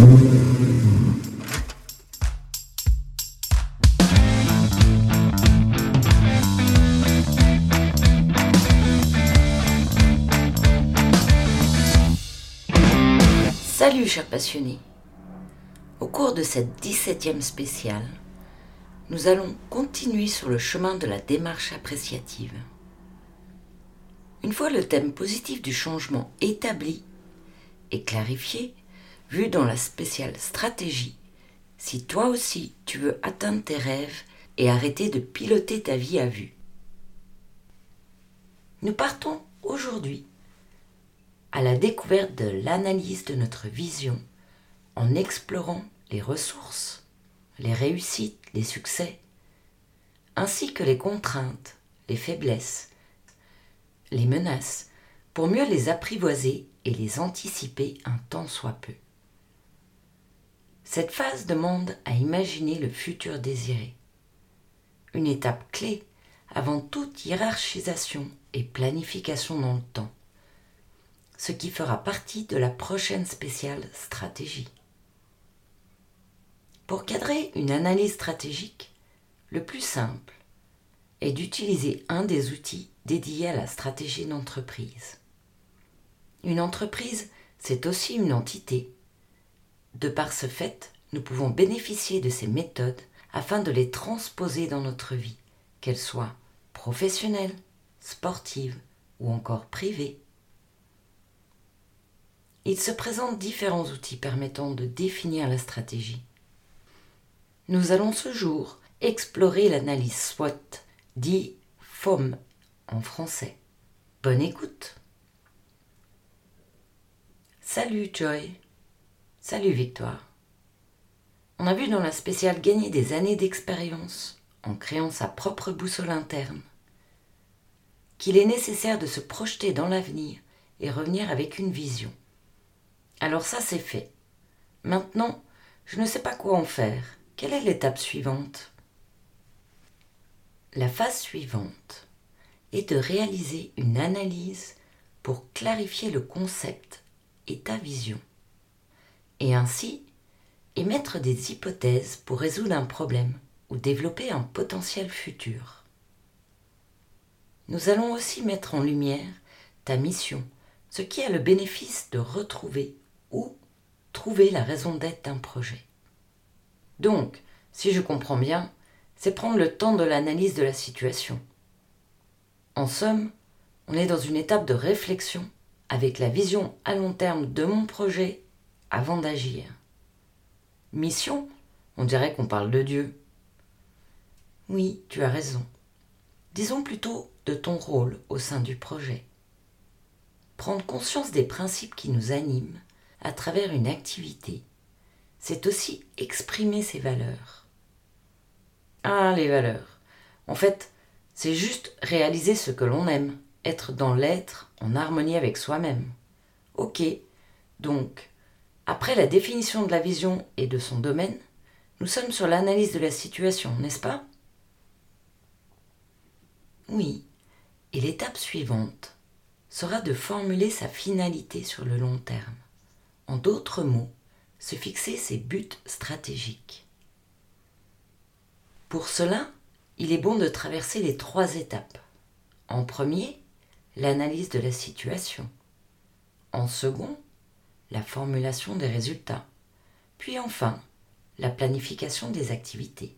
Salut chers passionnés Au cours de cette 17e spéciale, nous allons continuer sur le chemin de la démarche appréciative. Une fois le thème positif du changement établi et clarifié, vu dans la spéciale stratégie, si toi aussi tu veux atteindre tes rêves et arrêter de piloter ta vie à vue. Nous partons aujourd'hui à la découverte de l'analyse de notre vision en explorant les ressources, les réussites, les succès, ainsi que les contraintes, les faiblesses, les menaces, pour mieux les apprivoiser et les anticiper un temps soit peu. Cette phase demande à imaginer le futur désiré, une étape clé avant toute hiérarchisation et planification dans le temps ce qui fera partie de la prochaine spéciale stratégie. Pour cadrer une analyse stratégique, le plus simple est d'utiliser un des outils dédiés à la stratégie d'entreprise. Une entreprise, c'est aussi une entité. De par ce fait, nous pouvons bénéficier de ces méthodes afin de les transposer dans notre vie, qu'elles soient professionnelles, sportives ou encore privées. Il se présente différents outils permettant de définir la stratégie. Nous allons ce jour explorer l'analyse SWOT, dit FOM en français. Bonne écoute. Salut Joy. Salut Victoire. On a vu dans la spéciale gagner des années d'expérience en créant sa propre boussole interne qu'il est nécessaire de se projeter dans l'avenir et revenir avec une vision. Alors ça, c'est fait. Maintenant, je ne sais pas quoi en faire. Quelle est l'étape suivante? La phase suivante est de réaliser une analyse pour clarifier le concept et ta vision, et ainsi émettre des hypothèses pour résoudre un problème ou développer un potentiel futur. Nous allons aussi mettre en lumière ta mission, ce qui a le bénéfice de retrouver ou trouver la raison d'être d'un projet. Donc, si je comprends bien, c'est prendre le temps de l'analyse de la situation. En somme, on est dans une étape de réflexion avec la vision à long terme de mon projet avant d'agir. Mission, on dirait qu'on parle de Dieu. Oui, tu as raison. Disons plutôt de ton rôle au sein du projet. Prendre conscience des principes qui nous animent à travers une activité, c'est aussi exprimer ses valeurs. Ah, les valeurs. En fait, c'est juste réaliser ce que l'on aime, être dans l'être en harmonie avec soi-même. Ok, donc, après la définition de la vision et de son domaine, nous sommes sur l'analyse de la situation, n'est-ce pas? Oui, et l'étape suivante sera de formuler sa finalité sur le long terme. En d'autres mots, se fixer ses buts stratégiques. Pour cela, il est bon de traverser les trois étapes. En premier, l'analyse de la situation. En second, la formulation des résultats. Puis enfin, la planification des activités.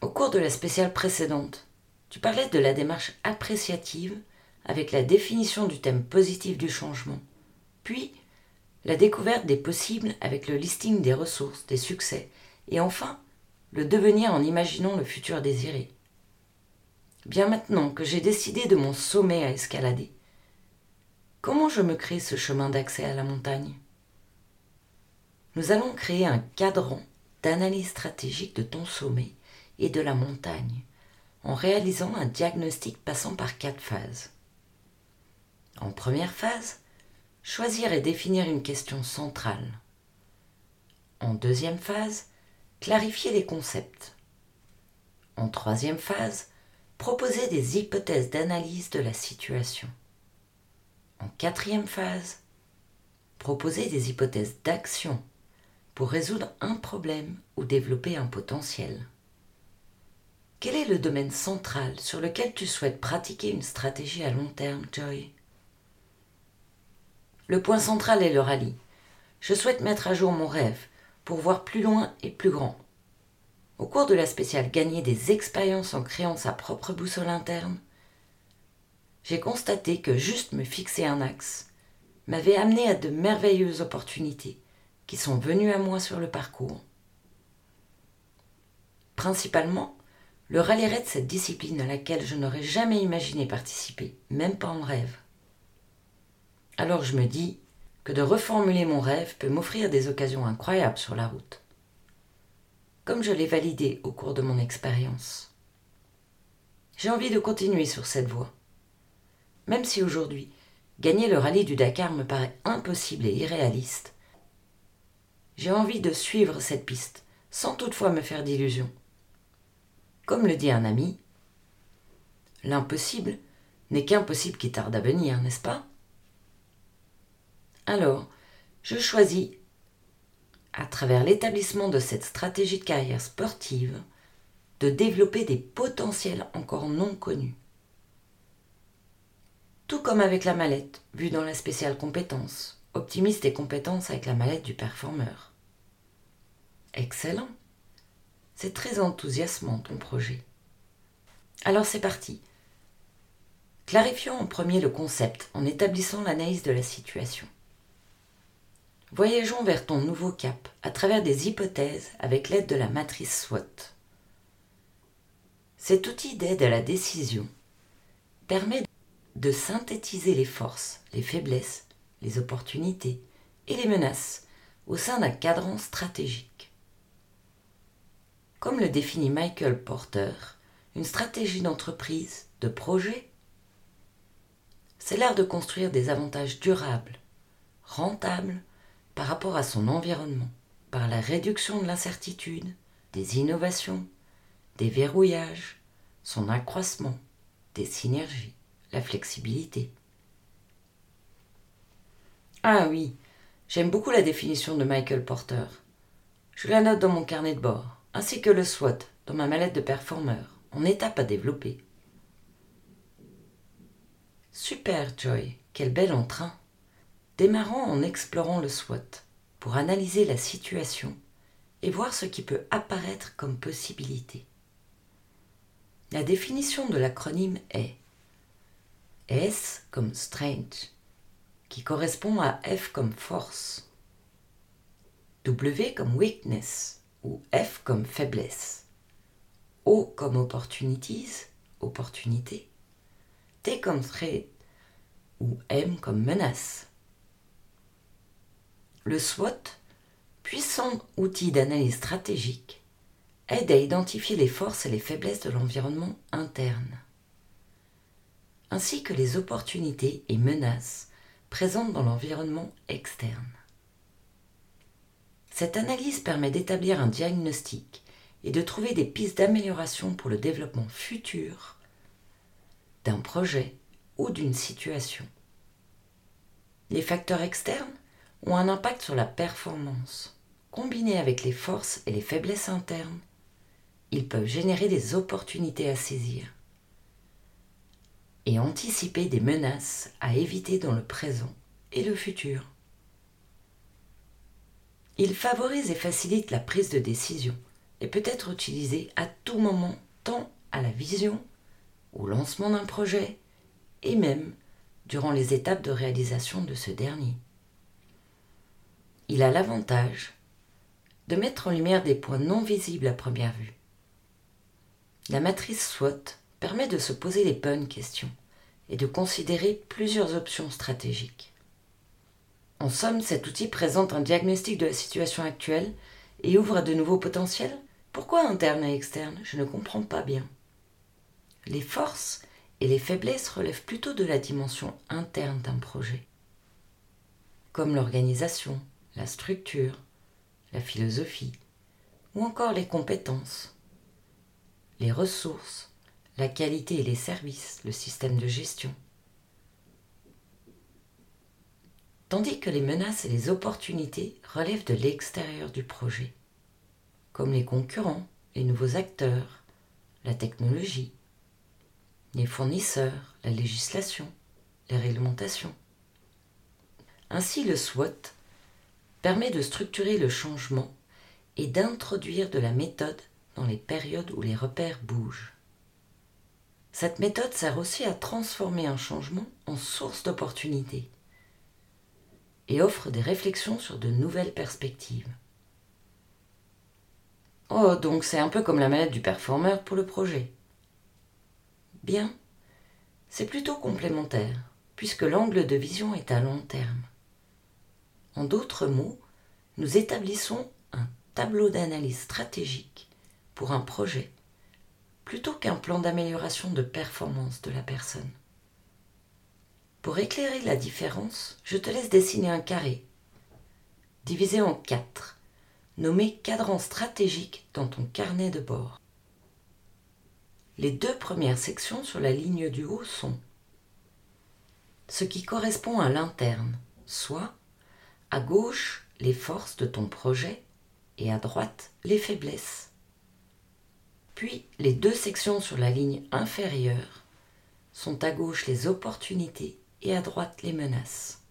Au cours de la spéciale précédente, tu parlais de la démarche appréciative avec la définition du thème positif du changement, puis la découverte des possibles avec le listing des ressources, des succès, et enfin le devenir en imaginant le futur désiré. Bien maintenant que j'ai décidé de mon sommet à escalader, comment je me crée ce chemin d'accès à la montagne? Nous allons créer un cadran d'analyse stratégique de ton sommet et de la montagne en réalisant un diagnostic passant par quatre phases. En première phase, choisir et définir une question centrale. En deuxième phase, clarifier les concepts. En troisième phase, proposer des hypothèses d'analyse de la situation. En quatrième phase, proposer des hypothèses d'action pour résoudre un problème ou développer un potentiel. Quel est le domaine central sur lequel tu souhaites pratiquer une stratégie à long terme, Joy? Le point central est le rallye. Je souhaite mettre à jour mon rêve pour voir plus loin et plus grand. Au cours de la spéciale Gagner des expériences en créant sa propre boussole interne, j'ai constaté que juste me fixer un axe m'avait amené à de merveilleuses opportunités qui sont venues à moi sur le parcours. Principalement, le rallye raid, cette discipline à laquelle je n'aurais jamais imaginé participer, même pas en rêve. Alors je me dis que de reformuler mon rêve peut m'offrir des occasions incroyables sur la route. Comme je l'ai validé au cours de mon expérience. J'ai envie de continuer sur cette voie. Même si aujourd'hui, gagner le rallye du Dakar me paraît impossible et irréaliste, j'ai envie de suivre cette piste, sans toutefois me faire d'illusions. Comme le dit un ami, l'impossible n'est qu'impossible qui tarde à venir, n'est-ce pas? Alors, je choisis, à travers l'établissement de cette stratégie de carrière sportive, de développer des potentiels encore non connus. Tout comme avec la mallette, vue dans la spéciale compétence, optimiste et compétence avec la mallette du performeur. Excellent. C'est très enthousiasmant ton projet. Alors c'est parti. Clarifions en premier le concept en établissant l'analyse de la situation. Voyageons vers ton nouveau cap à travers des hypothèses avec l'aide de la matrice SWOT. Cet outil d'aide à la décision permet de synthétiser les forces, les faiblesses, les opportunités et les menaces au sein d'un cadran stratégique. Comme le définit Michael Porter, une stratégie d'entreprise, de projet, c'est l'art de construire des avantages durables, rentables par rapport à son environnement, par la réduction de l'incertitude, des innovations, des verrouillages, son accroissement, des synergies, la flexibilité. Ah oui, j'aime beaucoup la définition de Michael Porter. Je la note dans mon carnet de bord ainsi que le SWOT dans ma mallette de performeur, en étape à développer. Super Joy, quel bel entrain. Démarrons en explorant le SWOT pour analyser la situation et voir ce qui peut apparaître comme possibilité. La définition de l'acronyme est S comme strength, qui correspond à F comme force, W comme weakness, ou F comme faiblesse, O comme opportunities, opportunité, T comme threat ou M comme menace. Le SWOT, puissant outil d'analyse stratégique, aide à identifier les forces et les faiblesses de l'environnement interne, ainsi que les opportunités et menaces présentes dans l'environnement externe. Cette analyse permet d'établir un diagnostic et de trouver des pistes d'amélioration pour le développement futur d'un projet ou d'une situation. Les facteurs externes ont un impact sur la performance. Combinés avec les forces et les faiblesses internes, ils peuvent générer des opportunités à saisir et anticiper des menaces à éviter dans le présent et le futur. Il favorise et facilite la prise de décision et peut être utilisé à tout moment tant à la vision, au lancement d'un projet et même durant les étapes de réalisation de ce dernier. Il a l'avantage de mettre en lumière des points non visibles à première vue. La matrice SWOT permet de se poser les bonnes questions et de considérer plusieurs options stratégiques. En somme, cet outil présente un diagnostic de la situation actuelle et ouvre de nouveaux potentiels Pourquoi interne et externe? Je ne comprends pas bien. Les forces et les faiblesses relèvent plutôt de la dimension interne d'un projet, comme l'organisation, la structure, la philosophie, ou encore les compétences, les ressources, la qualité et les services, le système de gestion. tandis que les menaces et les opportunités relèvent de l'extérieur du projet, comme les concurrents, les nouveaux acteurs, la technologie, les fournisseurs, la législation, les réglementations. Ainsi, le SWOT permet de structurer le changement et d'introduire de la méthode dans les périodes où les repères bougent. Cette méthode sert aussi à transformer un changement en source d'opportunités et offre des réflexions sur de nouvelles perspectives. Oh, donc c'est un peu comme la manette du performeur pour le projet. Bien, c'est plutôt complémentaire, puisque l'angle de vision est à long terme. En d'autres mots, nous établissons un tableau d'analyse stratégique pour un projet plutôt qu'un plan d'amélioration de performance de la personne. Pour éclairer la différence, je te laisse dessiner un carré, divisé en quatre, nommé cadran stratégique dans ton carnet de bord. Les deux premières sections sur la ligne du haut sont ce qui correspond à l'interne, soit à gauche les forces de ton projet et à droite les faiblesses. Puis les deux sections sur la ligne inférieure sont à gauche les opportunités et à droite les menaces.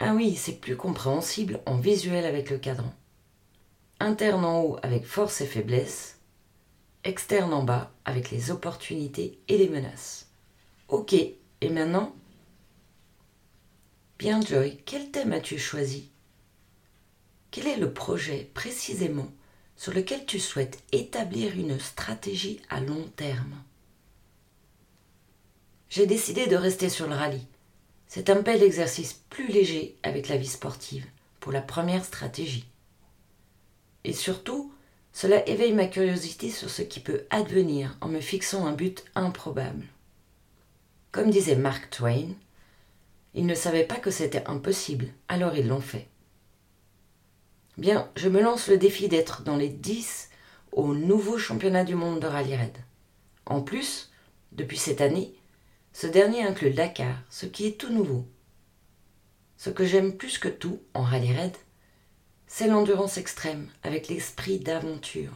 Ah oui, c'est plus compréhensible en visuel avec le cadran. Interne en haut avec force et faiblesse, externe en bas avec les opportunités et les menaces. Ok, et maintenant? Bien Joy, quel thème as-tu choisi? Quel est le projet précisément sur lequel tu souhaites établir une stratégie à long terme. J'ai décidé de rester sur le rallye. C'est un bel exercice plus léger avec la vie sportive pour la première stratégie. Et surtout, cela éveille ma curiosité sur ce qui peut advenir en me fixant un but improbable. Comme disait Mark Twain, ils ne savaient pas que c'était impossible, alors ils l'ont fait. Bien, je me lance le défi d'être dans les 10 au nouveau championnat du monde de rallye raid. En plus, depuis cette année, ce dernier inclut Dakar, ce qui est tout nouveau. Ce que j'aime plus que tout en rallye raid, c'est l'endurance extrême avec l'esprit d'aventure.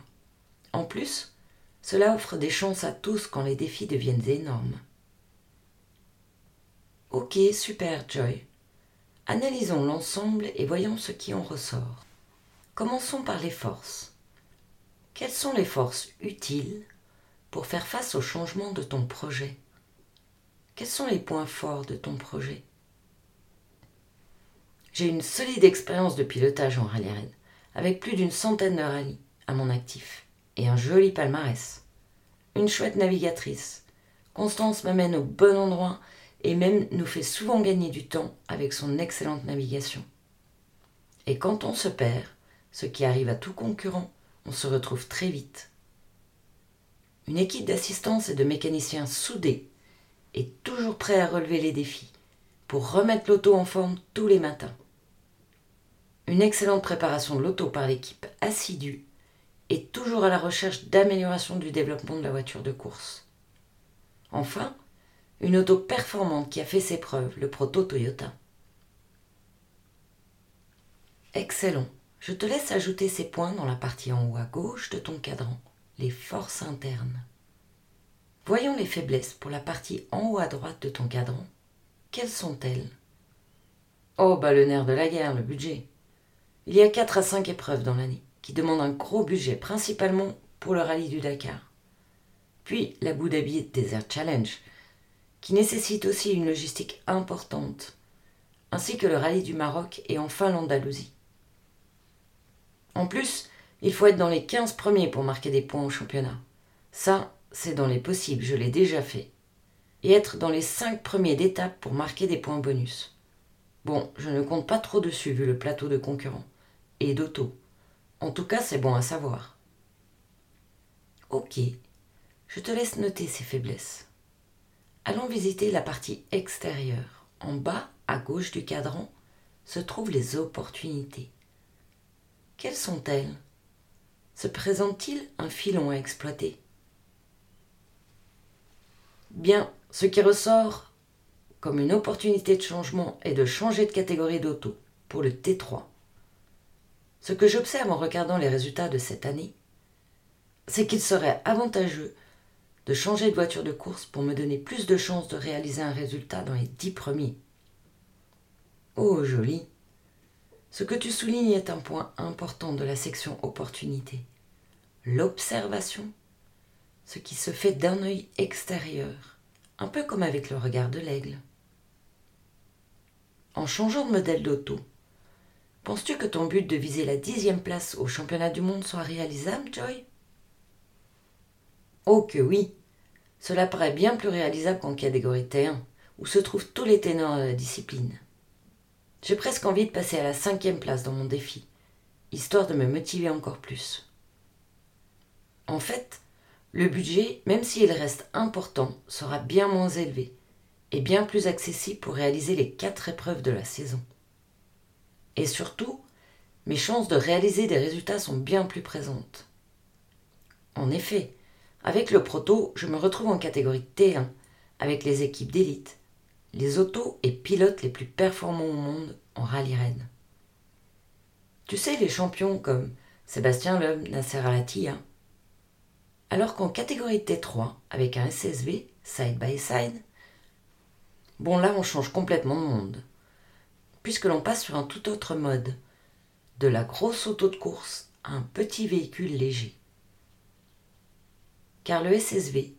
En plus, cela offre des chances à tous quand les défis deviennent énormes. Ok, super Joy. Analysons l'ensemble et voyons ce qui en ressort. Commençons par les forces. Quelles sont les forces utiles pour faire face au changement de ton projet? Quels sont les points forts de ton projet? J'ai une solide expérience de pilotage en rallye raid, avec plus d'une centaine de rallyes à mon actif, et un joli palmarès. Une chouette navigatrice. Constance m'amène au bon endroit et même nous fait souvent gagner du temps avec son excellente navigation. Et quand on se perd, ce qui arrive à tout concurrent, on se retrouve très vite. Une équipe d'assistance et de mécaniciens soudés est toujours prêt à relever les défis pour remettre l'auto en forme tous les matins. Une excellente préparation de l'auto par l'équipe assidue est toujours à la recherche d'amélioration du développement de la voiture de course. Enfin, une auto performante qui a fait ses preuves, le Proto Toyota. Excellent. Je te laisse ajouter ces points dans la partie en haut à gauche de ton cadran, les forces internes. Voyons les faiblesses pour la partie en haut à droite de ton cadran. Quelles sont-elles? Oh, bah le nerf de la guerre, le budget. Il y a 4 à 5 épreuves dans l'année, qui demandent un gros budget, principalement pour le rallye du Dakar. Puis l'Abu Dhabi Desert Challenge, qui nécessite aussi une logistique importante, ainsi que le rallye du Maroc et enfin l'Andalousie. En plus, il faut être dans les 15 premiers pour marquer des points au championnat. Ça, c'est dans les possibles, je l'ai déjà fait. Et être dans les 5 premiers d'étape pour marquer des points bonus. Bon, je ne compte pas trop dessus vu le plateau de concurrents. Et d'auto. En tout cas, c'est bon à savoir. Ok, je te laisse noter ces faiblesses. Allons visiter la partie extérieure. En bas, à gauche du cadran, se trouvent les opportunités. Quelles sont-elles? Se présente-t-il un filon à exploiter? Bien, ce qui ressort comme une opportunité de changement et de changer de catégorie d'auto pour le T3. Ce que j'observe en regardant les résultats de cette année, c'est qu'il serait avantageux de changer de voiture de course pour me donner plus de chances de réaliser un résultat dans les dix premiers. Oh, joli. Ce que tu soulignes est un point important de la section opportunité. L'observation, ce qui se fait d'un œil extérieur, un peu comme avec le regard de l'aigle. En changeant de modèle d'auto, penses-tu que ton but de viser la dixième place au championnat du monde soit réalisable, Joy? Oh que oui Cela paraît bien plus réalisable qu'en catégorie T1, où se trouvent tous les ténors de la discipline. J'ai presque envie de passer à la cinquième place dans mon défi, histoire de me motiver encore plus. En fait, le budget, même s'il reste important, sera bien moins élevé et bien plus accessible pour réaliser les quatre épreuves de la saison. Et surtout, mes chances de réaliser des résultats sont bien plus présentes. En effet, avec le proto, je me retrouve en catégorie T1, avec les équipes d'élite, les autos et pilotes les plus performants au monde en rallye raid. Tu sais, les champions comme Sébastien Loeb, Nasser al Alors qu'en catégorie T3, avec un SSV, side by side, Bon là on change complètement de monde, puisque l'on passe sur un tout autre mode, de la grosse auto de course à un petit véhicule léger. Car le SSV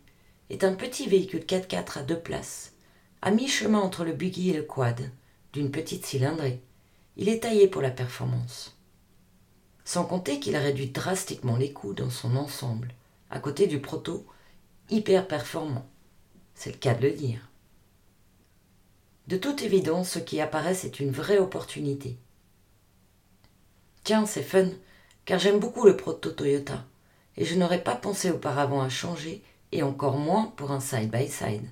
est un petit véhicule 4x4 à deux places, à mi-chemin entre le buggy et le quad, d'une petite cylindrée. Il est taillé pour la performance. Sans compter qu'il réduit drastiquement les coûts dans son ensemble, à côté du proto hyper performant. C'est le cas de le dire. De toute évidence, ce qui apparaît, c'est une vraie opportunité. Tiens, c'est fun, car j'aime beaucoup le proto Toyota, et je n'aurais pas pensé auparavant à changer, et encore moins pour un side-by-side.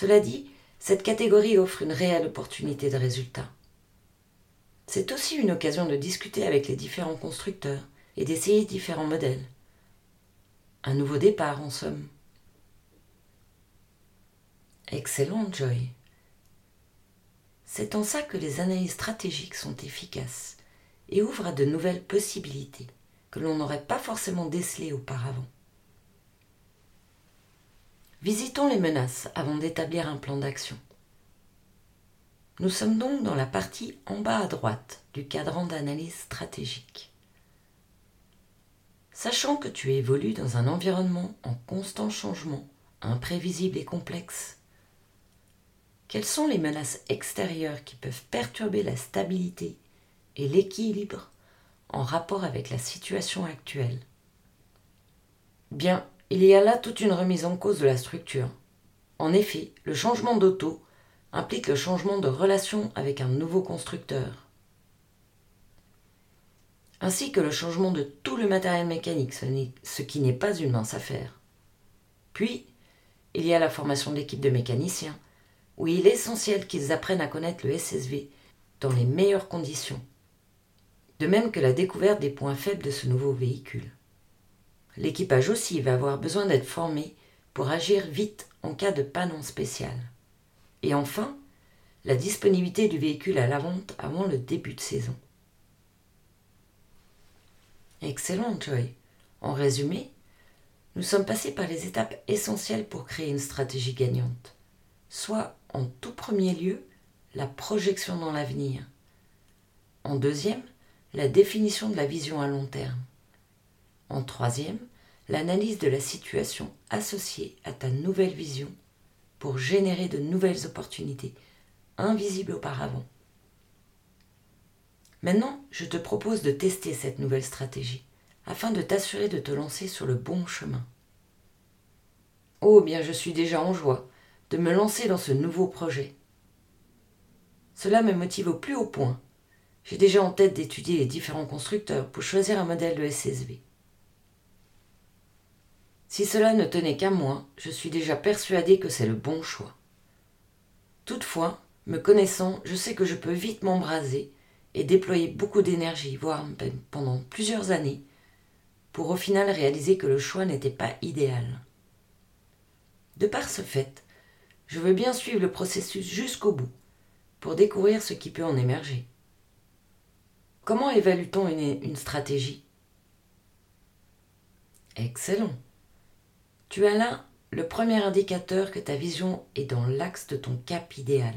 Cela dit, cette catégorie offre une réelle opportunité de résultat. C'est aussi une occasion de discuter avec les différents constructeurs et d'essayer différents modèles. Un nouveau départ, en somme. Excellent, Joy. C'est en ça que les analyses stratégiques sont efficaces et ouvrent à de nouvelles possibilités que l'on n'aurait pas forcément décelées auparavant. Visitons les menaces avant d'établir un plan d'action. Nous sommes donc dans la partie en bas à droite du cadran d'analyse stratégique. Sachant que tu évolues dans un environnement en constant changement, imprévisible et complexe, quelles sont les menaces extérieures qui peuvent perturber la stabilité et l'équilibre en rapport avec la situation actuelle? Bien, il y a là toute une remise en cause de la structure. En effet, le changement d'auto implique le changement de relation avec un nouveau constructeur, ainsi que le changement de tout le matériel mécanique, ce qui n'est pas une mince affaire. Puis, il y a la formation de l'équipe de mécaniciens, où il est essentiel qu'ils apprennent à connaître le SSV dans les meilleures conditions, de même que la découverte des points faibles de ce nouveau véhicule. L'équipage aussi va avoir besoin d'être formé pour agir vite en cas de panne spécial. Et enfin, la disponibilité du véhicule à la vente avant le début de saison. Excellent, Joy. En résumé, nous sommes passés par les étapes essentielles pour créer une stratégie gagnante, soit en tout premier lieu la projection dans l'avenir. En deuxième, la définition de la vision à long terme. En troisième, l'analyse de la situation associée à ta nouvelle vision pour générer de nouvelles opportunités invisibles auparavant. Maintenant, je te propose de tester cette nouvelle stratégie afin de t'assurer de te lancer sur le bon chemin. Oh bien, je suis déjà en joie de me lancer dans ce nouveau projet. Cela me motive au plus haut point. J'ai déjà en tête d'étudier les différents constructeurs pour choisir un modèle de SSV. Si cela ne tenait qu'à moi, je suis déjà persuadé que c'est le bon choix. Toutefois, me connaissant, je sais que je peux vite m'embraser et déployer beaucoup d'énergie, voire pendant plusieurs années, pour au final réaliser que le choix n'était pas idéal. De par ce fait, Je veux bien suivre le processus jusqu'au bout pour découvrir ce qui peut en émerger. Comment évalue-t-on une, une stratégie? Excellent. Tu as là le premier indicateur que ta vision est dans l'axe de ton cap idéal.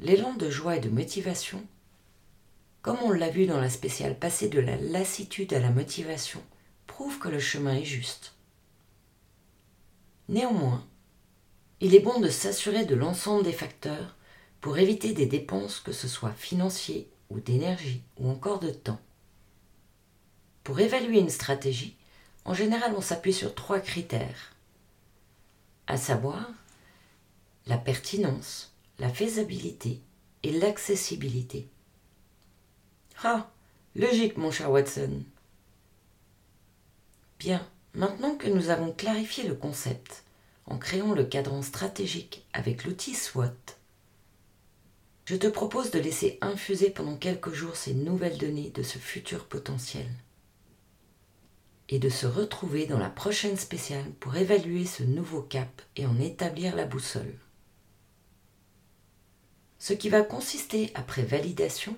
L'élan de joie et de motivation, comme on l'a vu dans la spéciale passer de la lassitude à la motivation, prouve que le chemin est juste. Néanmoins, il est bon de s'assurer de l'ensemble des facteurs pour éviter des dépenses que ce soit financiers ou d'énergie ou encore de temps. Pour évaluer une stratégie, en général on s'appuie sur trois critères, à savoir la pertinence, la faisabilité et l'accessibilité. Ah, logique mon cher Watson. Bien, maintenant que nous avons clarifié le concept en créant le cadran stratégique avec l'outil SWOT, je te propose de laisser infuser pendant quelques jours ces nouvelles données de ce futur potentiel et de se retrouver dans la prochaine spéciale pour évaluer ce nouveau cap et en établir la boussole. Ce qui va consister, après validation,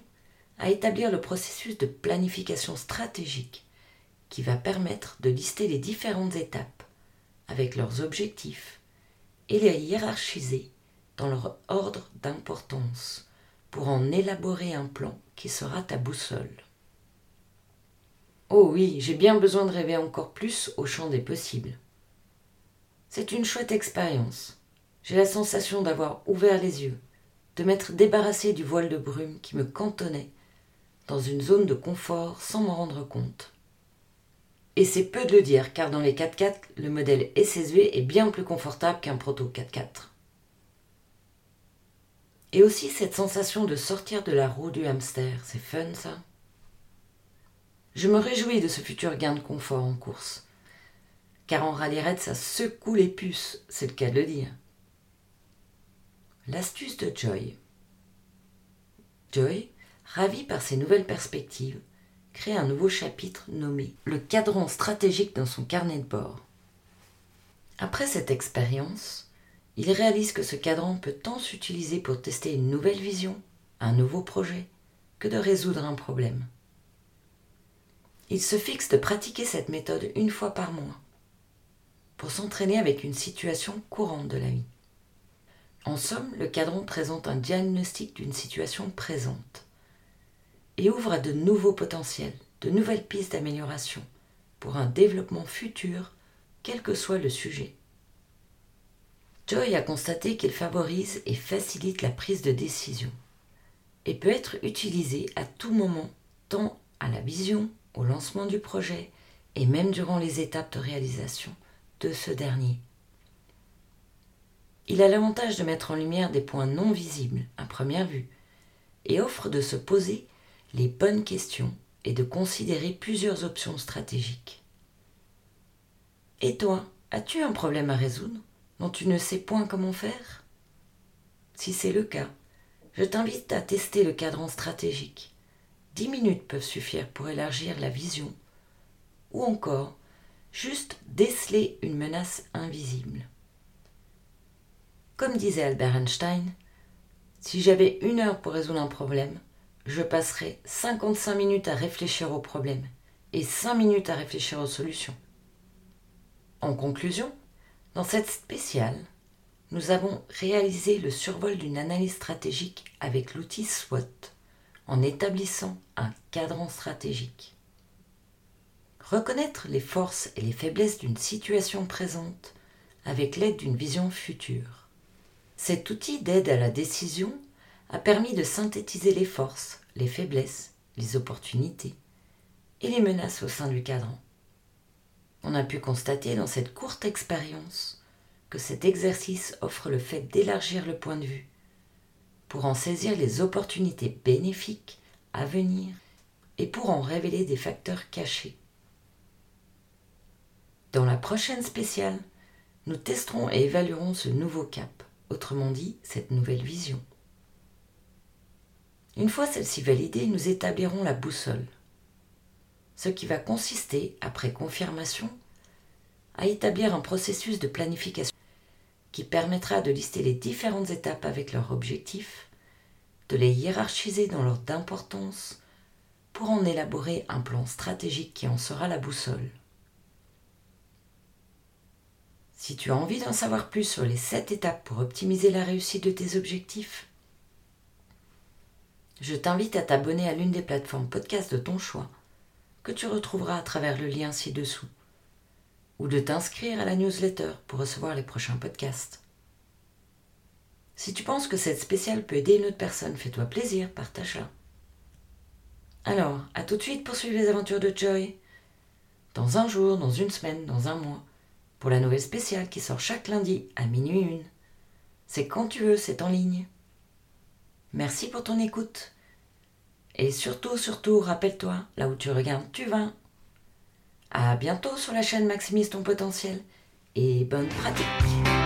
à établir le processus de planification stratégique qui va permettre de lister les différentes étapes avec leurs objectifs et les hiérarchiser dans leur ordre d'importance pour en élaborer un plan qui sera ta boussole. Oh oui, j'ai bien besoin de rêver encore plus au champ des possibles. C'est une chouette expérience. J'ai la sensation d'avoir ouvert les yeux, de m'être débarrassé du voile de brume qui me cantonnait dans une zone de confort sans m'en rendre compte. Et c'est peu de le dire, car dans les 4x4, le modèle SSV est bien plus confortable qu'un proto 4x4. Et aussi cette sensation de sortir de la roue du hamster, c'est fun ça? Je me réjouis de ce futur gain de confort en course. Car en rallye ça secoue les puces, c'est le cas de le dire. L'astuce de Joy. Joy, ravi par ces nouvelles perspectives, crée un nouveau chapitre nommé Le cadran stratégique dans son carnet de bord. Après cette expérience, il réalise que ce cadran peut tant s'utiliser pour tester une nouvelle vision, un nouveau projet, que de résoudre un problème. Il se fixe de pratiquer cette méthode une fois par mois, pour s'entraîner avec une situation courante de la vie. En somme, le cadran présente un diagnostic d'une situation présente et ouvre à de nouveaux potentiels, de nouvelles pistes d'amélioration pour un développement futur, quel que soit le sujet. Joy a constaté qu'il favorise et facilite la prise de décision et peut être utilisé à tout moment, tant à la vision, au lancement du projet et même durant les étapes de réalisation de ce dernier. Il a l'avantage de mettre en lumière des points non visibles à première vue et offre de se poser les bonnes questions et de considérer plusieurs options stratégiques. Et toi, as-tu un problème à résoudre dont tu ne sais point comment faire? Si c'est le cas, je t'invite à tester le cadran stratégique. Dix minutes peuvent suffire pour élargir la vision ou encore juste déceler une menace invisible. Comme disait Albert Einstein, si j'avais une heure pour résoudre un problème, je passerai 55 minutes à réfléchir au problème et 5 minutes à réfléchir aux solutions. En conclusion, dans cette spéciale, nous avons réalisé le survol d'une analyse stratégique avec l'outil SWOT en établissant un cadran stratégique. Reconnaître les forces et les faiblesses d'une situation présente avec l'aide d'une vision future. Cet outil d'aide à la décision a permis de synthétiser les forces, les faiblesses, les opportunités et les menaces au sein du cadran. On a pu constater dans cette courte expérience que cet exercice offre le fait d'élargir le point de vue pour en saisir les opportunités bénéfiques à venir et pour en révéler des facteurs cachés. Dans la prochaine spéciale, nous testerons et évaluerons ce nouveau cap, autrement dit cette nouvelle vision. Une fois celle-ci validée, nous établirons la boussole, ce qui va consister, après confirmation, à établir un processus de planification qui permettra de lister les différentes étapes avec leurs objectifs, de les hiérarchiser dans l'ordre d'importance pour en élaborer un plan stratégique qui en sera la boussole. Si tu as envie d'en savoir plus sur les 7 étapes pour optimiser la réussite de tes objectifs, je t'invite à t'abonner à l'une des plateformes podcast de ton choix que tu retrouveras à travers le lien ci-dessous ou de t'inscrire à la newsletter pour recevoir les prochains podcasts. Si tu penses que cette spéciale peut aider une autre personne, fais-toi plaisir, partage-la. Alors, à tout de suite pour suivre les aventures de Joy. Dans un jour, dans une semaine, dans un mois, pour la nouvelle spéciale qui sort chaque lundi à minuit une. C'est quand tu veux, c'est en ligne. Merci pour ton écoute. Et surtout, surtout, rappelle-toi, là où tu regardes, tu vas. À bientôt sur la chaîne Maximise ton potentiel et bonne pratique.